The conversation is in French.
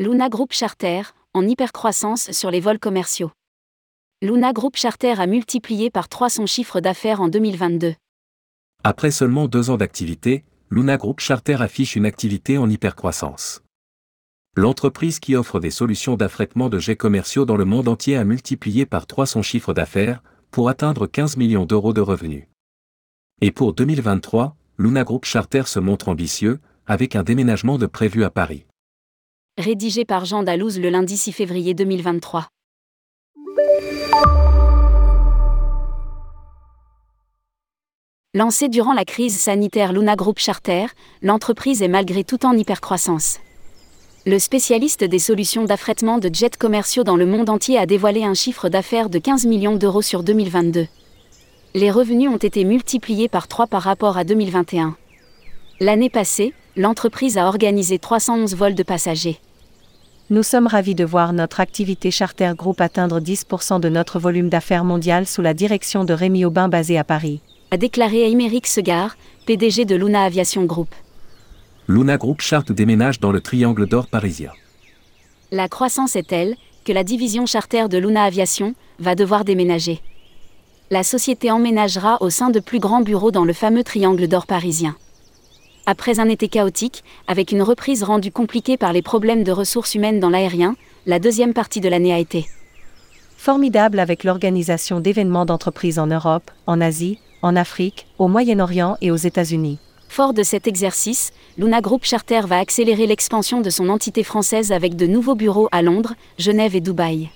Luna Group Charter, en hypercroissance sur les vols commerciaux. Luna Group Charter a multiplié par 3 son chiffre d'affaires en 2022. Après seulement deux ans d'activité, Luna Group Charter affiche une activité en hypercroissance. L'entreprise qui offre des solutions d'affrètement de jets commerciaux dans le monde entier a multiplié par 3 son chiffre d'affaires, pour atteindre 15 millions d'euros de revenus. Et pour 2023, Luna Group Charter se montre ambitieux, avec un déménagement de prévu à Paris. Rédigé par Jean Dalouse le lundi 6 février 2023. Lancée durant la crise sanitaire Luna Group Charter, l'entreprise est malgré tout en hypercroissance. Le spécialiste des solutions d'affrètement de jets commerciaux dans le monde entier a dévoilé un chiffre d'affaires de 15 millions d'euros sur 2022. Les revenus ont été multipliés par 3 par rapport à 2021. L'année passée, l'entreprise a organisé 311 vols de passagers. Nous sommes ravis de voir notre activité Charter Group atteindre 10% de notre volume d'affaires mondial sous la direction de Rémi Aubin basé à Paris. A déclaré Aymeric Segar, PDG de Luna Aviation Group. Luna Group Chart déménage dans le triangle d'or parisien. La croissance est telle que la division charter de Luna Aviation va devoir déménager. La société emménagera au sein de plus grands bureaux dans le fameux triangle d'or parisien. Après un été chaotique, avec une reprise rendue compliquée par les problèmes de ressources humaines dans l'aérien, la deuxième partie de l'année a été formidable avec l'organisation d'événements d'entreprises en Europe, en Asie, en Afrique, au Moyen-Orient et aux États-Unis. Fort de cet exercice, Luna Group Charter va accélérer l'expansion de son entité française avec de nouveaux bureaux à Londres, Genève et Dubaï.